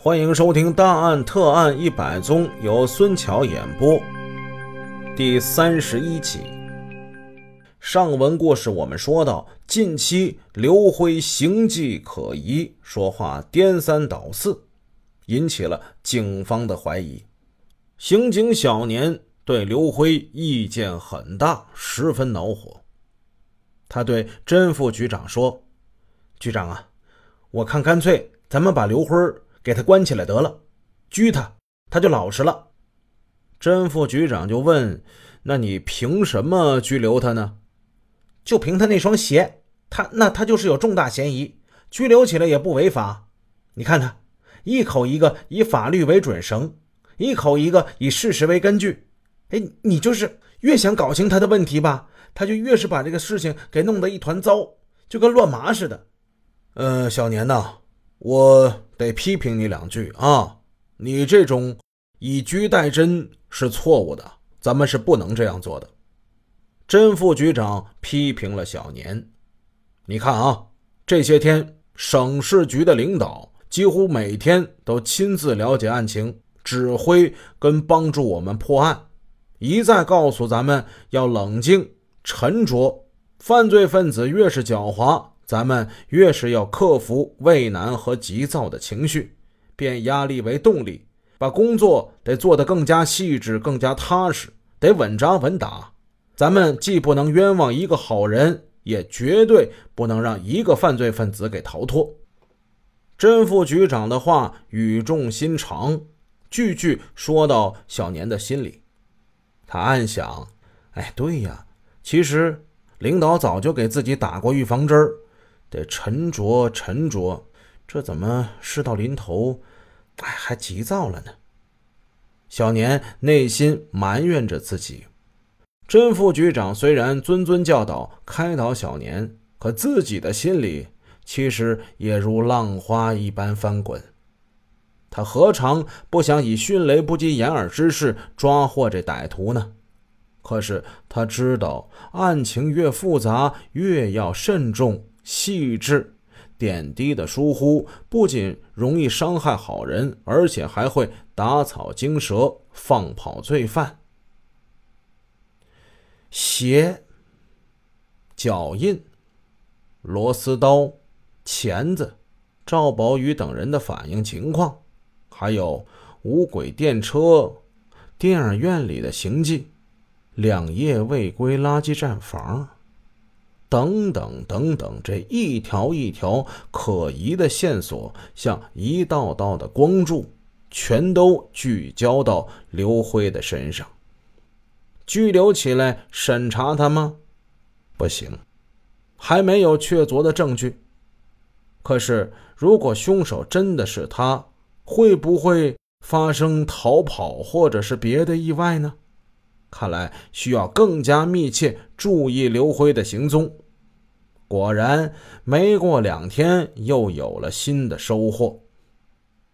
欢迎收听《大案特案一百宗》，由孙桥演播。第三十一集。上文故事我们说到，近期刘辉行迹可疑，说话颠三倒四，引起了警方的怀疑。刑警小年对刘辉意见很大，十分恼火。他对甄副局长说：“局长啊，我看干脆咱们把刘辉。”给他关起来得了，拘他，他就老实了。甄副局长就问：“那你凭什么拘留他呢？”就凭他那双鞋，他那他就是有重大嫌疑，拘留起来也不违法。你看他，一口一个以法律为准绳，一口一个以事实为根据。哎，你就是越想搞清他的问题吧，他就越是把这个事情给弄得一团糟，就跟乱麻似的。呃，小年呐。我得批评你两句啊！你这种以居代真是错误的，咱们是不能这样做的。甄副局长批评了小年。你看啊，这些天省市局的领导几乎每天都亲自了解案情，指挥跟帮助我们破案，一再告诉咱们要冷静沉着，犯罪分子越是狡猾。咱们越是要克服畏难和急躁的情绪，变压力为动力，把工作得做得更加细致、更加踏实，得稳扎稳打。咱们既不能冤枉一个好人，也绝对不能让一个犯罪分子给逃脱。甄副局长的话语重心长，句句说到小年的心里。他暗想：哎，对呀，其实领导早就给自己打过预防针儿。得沉着沉着，这怎么事到临头，哎，还急躁了呢？小年内心埋怨着自己。甄副局长虽然谆谆教导、开导小年，可自己的心里其实也如浪花一般翻滚。他何尝不想以迅雷不及掩耳之势抓获这歹徒呢？可是他知道，案情越复杂，越要慎重。细致点滴的疏忽，不仅容易伤害好人，而且还会打草惊蛇，放跑罪犯。鞋、脚印、螺丝刀、钳子，赵宝宇等人的反应情况，还有无轨电车、电影院里的行迹、两夜未归垃圾站房。等等等等，这一条一条可疑的线索，像一道道的光柱，全都聚焦到刘辉的身上。拘留起来审查他吗？不行，还没有确凿的证据。可是，如果凶手真的是他，会不会发生逃跑或者是别的意外呢？看来需要更加密切注意刘辉的行踪。果然，没过两天，又有了新的收获。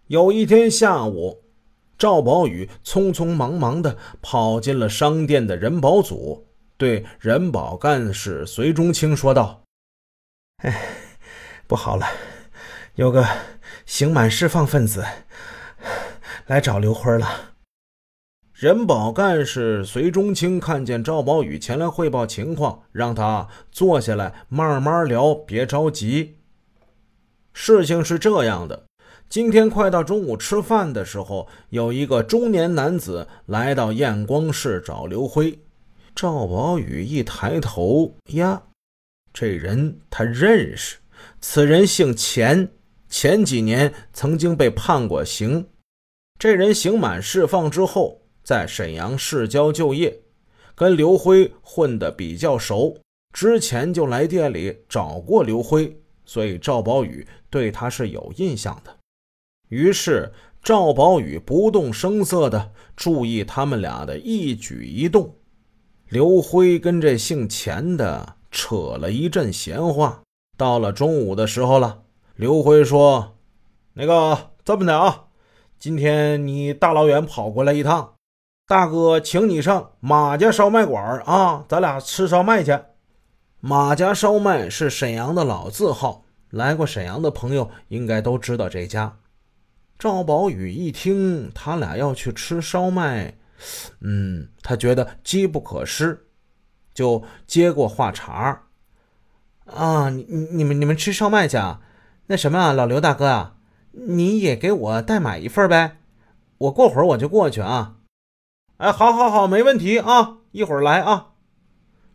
有一天下午，赵宝宇匆匆忙忙地跑进了商店的人保组，对人保干事隋中清说道：“哎，不好了，有个刑满释放分子来找刘辉了。”人保干事隋中清看见赵宝宇前来汇报情况，让他坐下来慢慢聊，别着急。事情是这样的：今天快到中午吃饭的时候，有一个中年男子来到验光室找刘辉。赵宝宇一抬头，呀，这人他认识，此人姓钱，前几年曾经被判过刑。这人刑满释放之后。在沈阳市郊就业，跟刘辉混得比较熟，之前就来店里找过刘辉，所以赵宝宇对他是有印象的。于是赵宝宇不动声色地注意他们俩的一举一动。刘辉跟这姓钱的扯了一阵闲话。到了中午的时候了，刘辉说：“那个这么的啊，今天你大老远跑过来一趟。”大哥，请你上马家烧麦馆啊，咱俩吃烧麦去。马家烧麦是沈阳的老字号，来过沈阳的朋友应该都知道这家。赵宝宇一听他俩要去吃烧麦，嗯，他觉得机不可失，就接过话茬儿啊，你你们你们吃烧麦去啊？那什么啊，老刘大哥啊，你也给我代买一份呗，我过会儿我就过去啊。哎，好，好，好，没问题啊，一会儿来啊。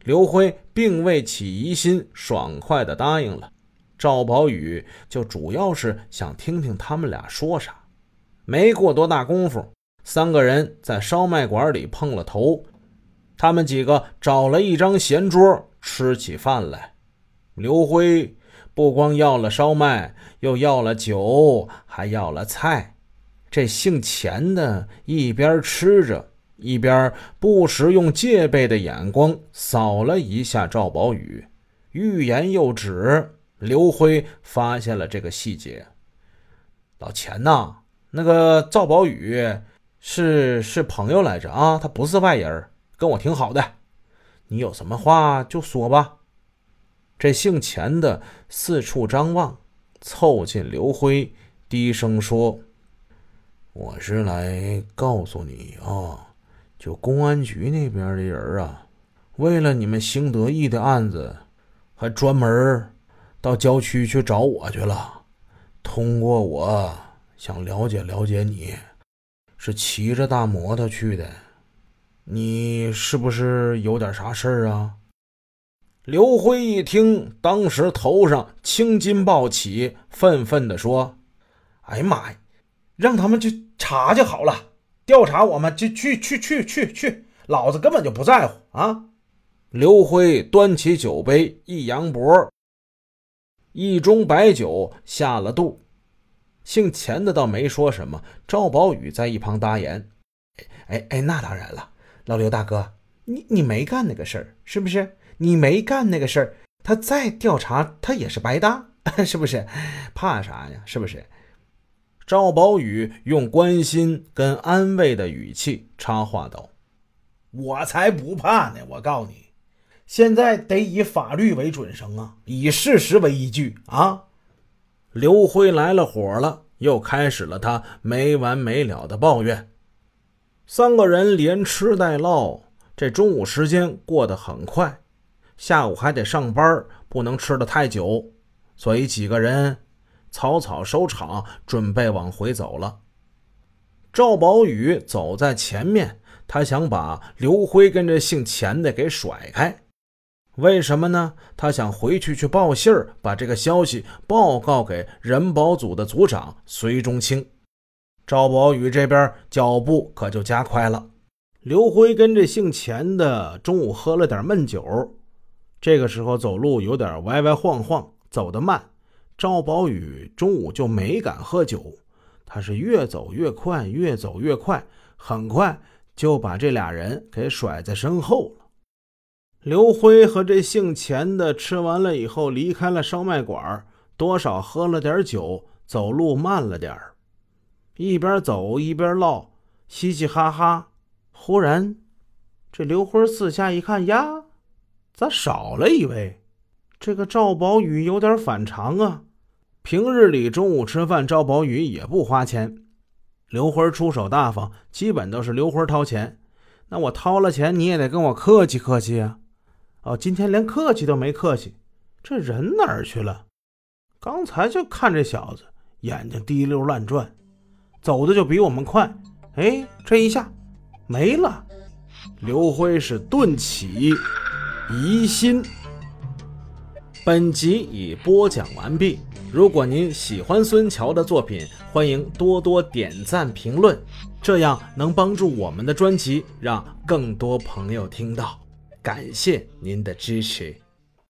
刘辉并未起疑心，爽快的答应了。赵宝宇就主要是想听听他们俩说啥。没过多大功夫，三个人在烧麦馆里碰了头。他们几个找了一张闲桌，吃起饭来。刘辉不光要了烧麦，又要了酒，还要了菜。这姓钱的一边吃着，一边不时用戒备的眼光扫了一下赵宝宇，欲言又止。刘辉发现了这个细节。老钱呐，那个赵宝宇是是朋友来着啊，他不是外人，跟我挺好的。你有什么话就说吧。这姓钱的四处张望，凑近刘辉，低声说：“我是来告诉你啊，就公安局那边的人啊，为了你们兴德义的案子，还专门到郊区去找我去了。通过我想了解了解你，是骑着大摩托去的，你是不是有点啥事儿啊？”刘辉一听，当时头上青筋暴起，愤愤地说：“哎呀妈呀，让他们去查就好了，调查我们就去去去去去，老子根本就不在乎啊！”刘辉端起酒杯一扬脖，一盅白酒下了肚。姓钱的倒没说什么，赵宝宇在一旁搭言：“哎哎，那当然了，老刘大哥，你你没干那个事儿，是不是？”你没干那个事儿，他再调查他也是白搭，是不是？怕啥呀？是不是？赵宝宇用关心跟安慰的语气插话道：“我才不怕呢！我告诉你，现在得以法律为准绳啊，以事实为依据啊。”刘辉来了火了，又开始了他没完没了的抱怨。三个人连吃带唠，这中午时间过得很快。下午还得上班，不能吃得太久，所以几个人草草收场，准备往回走了。赵宝宇走在前面，他想把刘辉跟这姓钱的给甩开。为什么呢？他想回去去报信儿，把这个消息报告给人保组的组长隋中清。赵宝宇这边脚步可就加快了。刘辉跟这姓钱的中午喝了点闷酒。这个时候走路有点歪歪晃晃，走得慢。赵宝宇中午就没敢喝酒，他是越走越快，越走越快，很快就把这俩人给甩在身后了。刘辉和这姓钱的吃完了以后离开了烧麦馆，多少喝了点酒，走路慢了点，一边走一边唠，嘻嘻哈哈。忽然，这刘辉四下一看呀。咋少了一位？这个赵宝宇有点反常啊！平日里中午吃饭，赵宝宇也不花钱。刘辉出手大方，基本都是刘辉掏钱。那我掏了钱，你也得跟我客气客气啊！哦，今天连客气都没客气，这人哪儿去了？刚才就看这小子眼睛滴溜乱转，走的就比我们快。哎，这一下没了。刘辉是顿起。疑心。本集已播讲完毕。如果您喜欢孙桥的作品，欢迎多多点赞评论，这样能帮助我们的专辑让更多朋友听到。感谢您的支持。